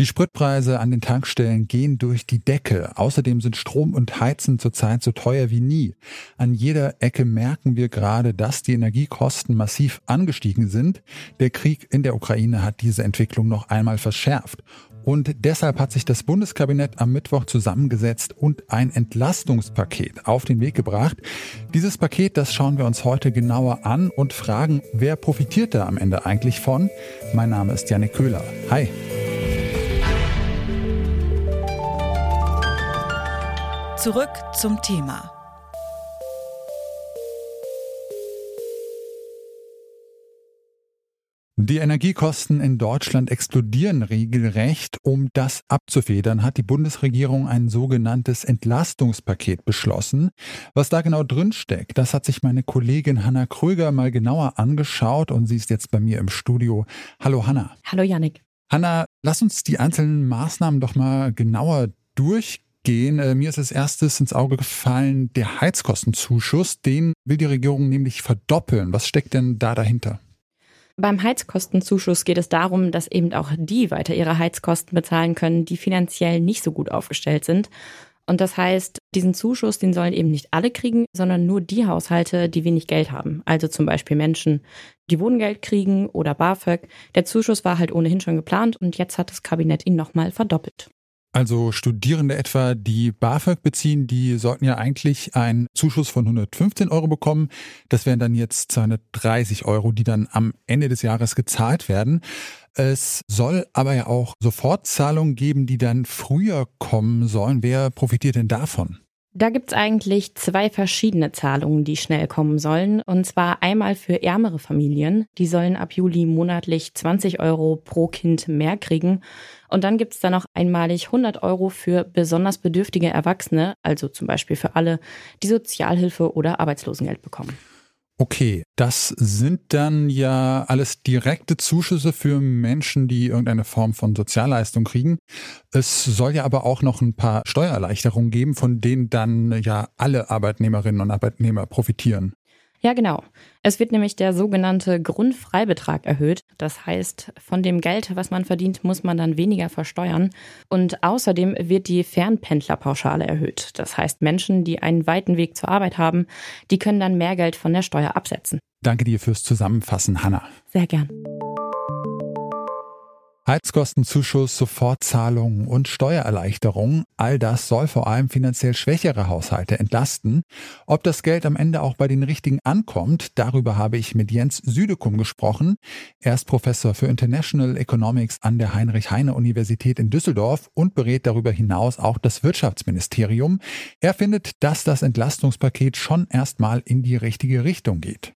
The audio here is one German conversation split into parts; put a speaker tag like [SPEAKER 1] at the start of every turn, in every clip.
[SPEAKER 1] Die Spritpreise an den Tankstellen gehen durch die Decke. Außerdem sind Strom und Heizen zurzeit so teuer wie nie. An jeder Ecke merken wir gerade, dass die Energiekosten massiv angestiegen sind. Der Krieg in der Ukraine hat diese Entwicklung noch einmal verschärft. Und deshalb hat sich das Bundeskabinett am Mittwoch zusammengesetzt und ein Entlastungspaket auf den Weg gebracht. Dieses Paket, das schauen wir uns heute genauer an und fragen, wer profitiert da am Ende eigentlich von? Mein Name ist Janik Köhler. Hi.
[SPEAKER 2] Zurück zum Thema.
[SPEAKER 1] Die Energiekosten in Deutschland explodieren regelrecht. Um das abzufedern, hat die Bundesregierung ein sogenanntes Entlastungspaket beschlossen. Was da genau drinsteckt, das hat sich meine Kollegin Hanna Kröger mal genauer angeschaut und sie ist jetzt bei mir im Studio. Hallo Hanna.
[SPEAKER 3] Hallo Janik.
[SPEAKER 1] Hanna, lass uns die einzelnen Maßnahmen doch mal genauer durchgehen gehen. Äh, mir ist als erstes ins Auge gefallen der Heizkostenzuschuss. Den will die Regierung nämlich verdoppeln. Was steckt denn da dahinter?
[SPEAKER 3] Beim Heizkostenzuschuss geht es darum, dass eben auch die weiter ihre Heizkosten bezahlen können, die finanziell nicht so gut aufgestellt sind. Und das heißt, diesen Zuschuss, den sollen eben nicht alle kriegen, sondern nur die Haushalte, die wenig Geld haben. Also zum Beispiel Menschen, die Wohngeld kriegen oder BAföG. Der Zuschuss war halt ohnehin schon geplant und jetzt hat das Kabinett ihn nochmal verdoppelt.
[SPEAKER 1] Also Studierende etwa, die BAföG beziehen, die sollten ja eigentlich einen Zuschuss von 115 Euro bekommen. Das wären dann jetzt 230 Euro, die dann am Ende des Jahres gezahlt werden. Es soll aber ja auch Sofortzahlungen geben, die dann früher kommen sollen. Wer profitiert denn davon?
[SPEAKER 3] Da gibt's eigentlich zwei verschiedene Zahlungen, die schnell kommen sollen. Und zwar einmal für ärmere Familien. Die sollen ab Juli monatlich 20 Euro pro Kind mehr kriegen. Und dann gibt's da noch einmalig 100 Euro für besonders bedürftige Erwachsene, also zum Beispiel für alle, die Sozialhilfe oder Arbeitslosengeld bekommen.
[SPEAKER 1] Okay, das sind dann ja alles direkte Zuschüsse für Menschen, die irgendeine Form von Sozialleistung kriegen. Es soll ja aber auch noch ein paar Steuererleichterungen geben, von denen dann ja alle Arbeitnehmerinnen und Arbeitnehmer profitieren.
[SPEAKER 3] Ja, genau. Es wird nämlich der sogenannte Grundfreibetrag erhöht. Das heißt, von dem Geld, was man verdient, muss man dann weniger versteuern. Und außerdem wird die Fernpendlerpauschale erhöht. Das heißt, Menschen, die einen weiten Weg zur Arbeit haben, die können dann mehr Geld von der Steuer absetzen.
[SPEAKER 1] Danke dir fürs Zusammenfassen, Hanna.
[SPEAKER 3] Sehr gern.
[SPEAKER 1] Heizkostenzuschuss, Sofortzahlungen und Steuererleichterungen, all das soll vor allem finanziell schwächere Haushalte entlasten. Ob das Geld am Ende auch bei den Richtigen ankommt, darüber habe ich mit Jens Südekum gesprochen. Er ist Professor für International Economics an der Heinrich-Heine-Universität in Düsseldorf und berät darüber hinaus auch das Wirtschaftsministerium. Er findet, dass das Entlastungspaket schon erstmal in die richtige Richtung geht.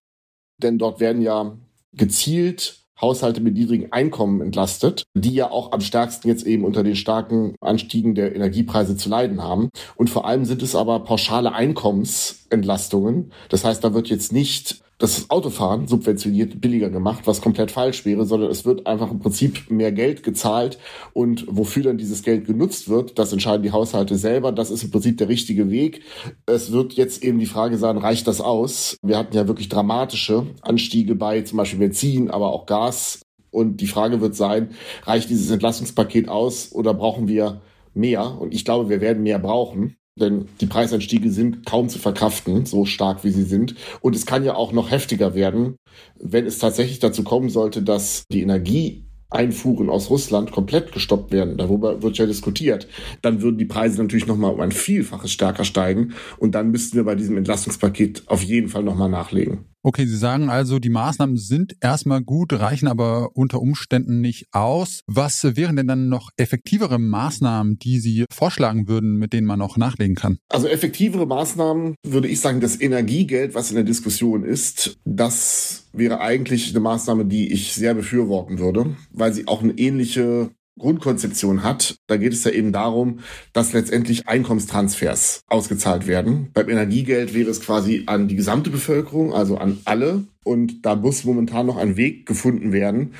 [SPEAKER 4] Denn dort werden ja gezielt Haushalte mit niedrigen Einkommen entlastet, die ja auch am stärksten jetzt eben unter den starken Anstiegen der Energiepreise zu leiden haben. Und vor allem sind es aber pauschale Einkommensentlastungen. Das heißt, da wird jetzt nicht das Autofahren subventioniert billiger gemacht, was komplett falsch wäre, sondern es wird einfach im Prinzip mehr Geld gezahlt und wofür dann dieses Geld genutzt wird, das entscheiden die Haushalte selber. Das ist im Prinzip der richtige Weg. Es wird jetzt eben die Frage sein, reicht das aus? Wir hatten ja wirklich dramatische Anstiege bei zum Beispiel Benzin, aber auch Gas. Und die Frage wird sein, reicht dieses Entlastungspaket aus oder brauchen wir mehr? Und ich glaube, wir werden mehr brauchen denn die Preisanstiege sind kaum zu verkraften, so stark wie sie sind. Und es kann ja auch noch heftiger werden, wenn es tatsächlich dazu kommen sollte, dass die Energie Einfuhren aus Russland komplett gestoppt werden, darüber wird ja diskutiert, dann würden die Preise natürlich nochmal um ein Vielfaches stärker steigen und dann müssten wir bei diesem Entlastungspaket auf jeden Fall nochmal nachlegen.
[SPEAKER 1] Okay, Sie sagen also, die Maßnahmen sind erstmal gut, reichen aber unter Umständen nicht aus. Was wären denn dann noch effektivere Maßnahmen, die Sie vorschlagen würden, mit denen man noch nachlegen kann?
[SPEAKER 4] Also effektivere Maßnahmen würde ich sagen, das Energiegeld, was in der Diskussion ist, das wäre eigentlich eine Maßnahme, die ich sehr befürworten würde, weil sie auch eine ähnliche Grundkonzeption hat. Da geht es ja eben darum, dass letztendlich Einkommenstransfers ausgezahlt werden. Beim Energiegeld wäre es quasi an die gesamte Bevölkerung, also an alle. Und da muss momentan noch ein Weg gefunden werden,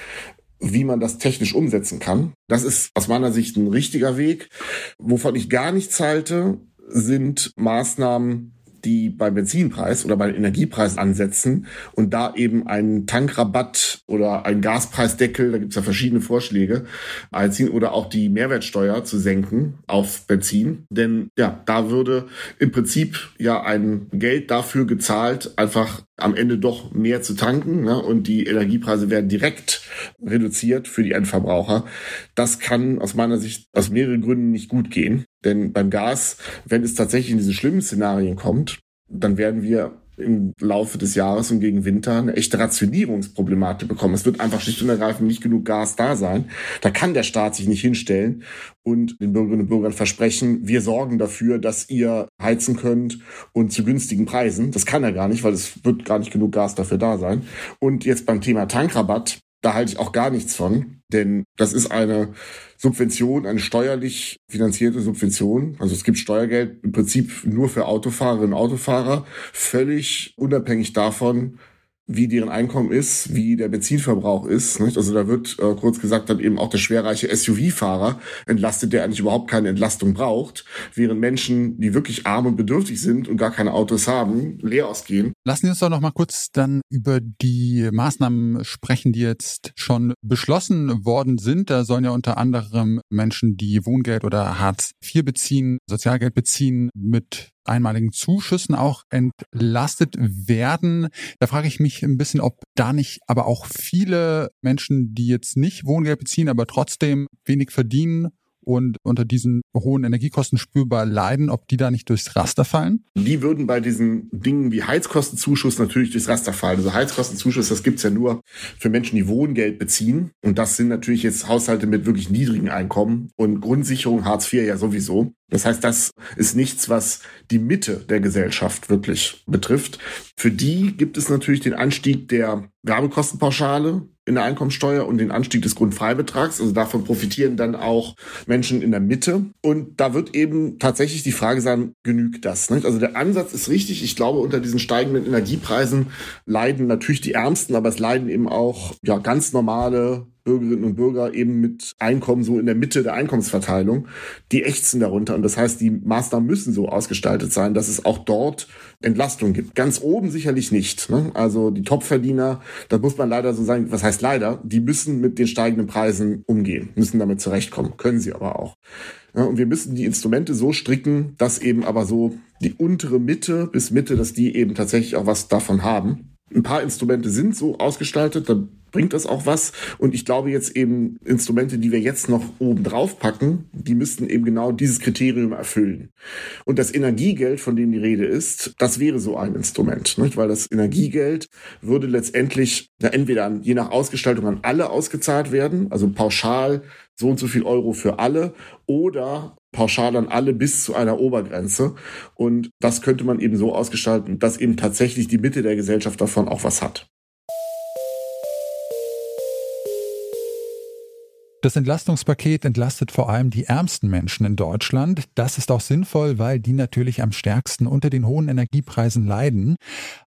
[SPEAKER 4] wie man das technisch umsetzen kann. Das ist aus meiner Sicht ein richtiger Weg. Wovon ich gar nichts halte, sind Maßnahmen, die beim Benzinpreis oder bei Energiepreis ansetzen und da eben einen Tankrabatt oder einen Gaspreisdeckel, da gibt es ja verschiedene Vorschläge, einziehen oder auch die Mehrwertsteuer zu senken auf Benzin. Denn ja, da würde im Prinzip ja ein Geld dafür gezahlt, einfach am Ende doch mehr zu tanken ne? und die Energiepreise werden direkt reduziert für die Endverbraucher. Das kann aus meiner Sicht aus mehreren Gründen nicht gut gehen. Denn beim Gas, wenn es tatsächlich in diese schlimmen Szenarien kommt, dann werden wir im Laufe des Jahres und gegen Winter eine echte Rationierungsproblematik bekommen. Es wird einfach schlicht und ergreifend nicht genug Gas da sein. Da kann der Staat sich nicht hinstellen und den Bürgerinnen und Bürgern versprechen, wir sorgen dafür, dass ihr heizen könnt und zu günstigen Preisen. Das kann er gar nicht, weil es wird gar nicht genug Gas dafür da sein. Und jetzt beim Thema Tankrabatt, da halte ich auch gar nichts von, denn das ist eine Subvention, eine steuerlich finanzierte Subvention. Also es gibt Steuergeld im Prinzip nur für Autofahrerinnen und Autofahrer, völlig unabhängig davon, wie deren Einkommen ist, wie der Benzinverbrauch ist. Nicht? Also da wird äh, kurz gesagt dann eben auch der schwerreiche SUV-Fahrer entlastet, der eigentlich überhaupt keine Entlastung braucht, während Menschen, die wirklich arm und bedürftig sind und gar keine Autos haben, leer ausgehen.
[SPEAKER 1] Lassen Sie uns doch noch mal kurz dann über die Maßnahmen sprechen, die jetzt schon beschlossen worden sind. Da sollen ja unter anderem Menschen, die Wohngeld oder Hartz IV beziehen, Sozialgeld beziehen, mit einmaligen Zuschüssen auch entlastet werden. Da frage ich mich ein bisschen, ob da nicht aber auch viele Menschen, die jetzt nicht Wohngeld beziehen, aber trotzdem wenig verdienen, und unter diesen hohen Energiekosten spürbar leiden, ob die da nicht durchs Raster fallen?
[SPEAKER 4] Die würden bei diesen Dingen wie Heizkostenzuschuss natürlich durchs Raster fallen. Also Heizkostenzuschuss, das gibt's ja nur für Menschen, die Wohngeld beziehen. Und das sind natürlich jetzt Haushalte mit wirklich niedrigen Einkommen und Grundsicherung Hartz IV ja sowieso. Das heißt, das ist nichts, was die Mitte der Gesellschaft wirklich betrifft. Für die gibt es natürlich den Anstieg der Werbekostenpauschale in der Einkommensteuer und den Anstieg des Grundfreibetrags. Also davon profitieren dann auch Menschen in der Mitte. Und da wird eben tatsächlich die Frage sein, genügt das? Nicht? Also der Ansatz ist richtig. Ich glaube, unter diesen steigenden Energiepreisen leiden natürlich die Ärmsten, aber es leiden eben auch ja, ganz normale Bürgerinnen und Bürger eben mit Einkommen so in der Mitte der Einkommensverteilung, die ächzen darunter. Und das heißt, die Maßnahmen müssen so ausgestaltet sein, dass es auch dort Entlastung gibt. Ganz oben sicherlich nicht. Ne? Also die Topverdiener, da muss man leider so sagen, was heißt leider, die müssen mit den steigenden Preisen umgehen, müssen damit zurechtkommen, können sie aber auch. Ja, und wir müssen die Instrumente so stricken, dass eben aber so die untere Mitte bis Mitte, dass die eben tatsächlich auch was davon haben. Ein paar Instrumente sind so ausgestaltet, da bringt das auch was. Und ich glaube jetzt eben Instrumente, die wir jetzt noch oben drauf packen, die müssten eben genau dieses Kriterium erfüllen. Und das Energiegeld, von dem die Rede ist, das wäre so ein Instrument, nicht? weil das Energiegeld würde letztendlich ja, entweder an, je nach Ausgestaltung an alle ausgezahlt werden, also pauschal so und so viel Euro für alle oder pauschal an alle bis zu einer Obergrenze. Und das könnte man eben so ausgestalten, dass eben tatsächlich die Mitte der Gesellschaft davon auch was hat.
[SPEAKER 1] Das Entlastungspaket entlastet vor allem die ärmsten Menschen in Deutschland. Das ist auch sinnvoll, weil die natürlich am stärksten unter den hohen Energiepreisen leiden.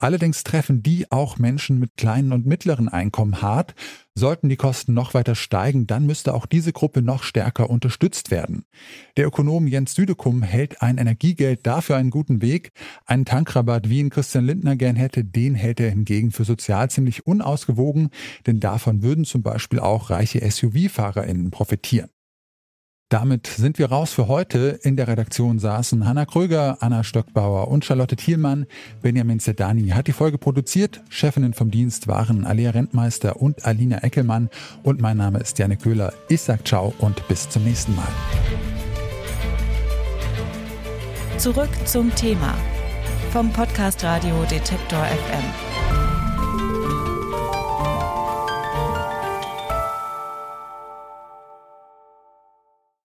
[SPEAKER 1] Allerdings treffen die auch Menschen mit kleinen und mittleren Einkommen hart. Sollten die Kosten noch weiter steigen, dann müsste auch diese Gruppe noch stärker unterstützt werden. Der Ökonom Jens Südekum hält ein Energiegeld dafür einen guten Weg. Einen Tankrabatt, wie ihn Christian Lindner gern hätte, den hält er hingegen für sozial ziemlich unausgewogen, denn davon würden zum Beispiel auch reiche SUV-FahrerInnen profitieren. Damit sind wir raus für heute. In der Redaktion saßen Hanna Kröger, Anna Stockbauer und Charlotte Thielmann. Benjamin Zedani hat die Folge produziert. Chefinnen vom Dienst waren Alia Rentmeister und Alina Eckelmann. Und mein Name ist Janne Köhler. Ich sag ciao und bis zum nächsten Mal.
[SPEAKER 2] Zurück zum Thema vom Podcast Radio Detektor FM.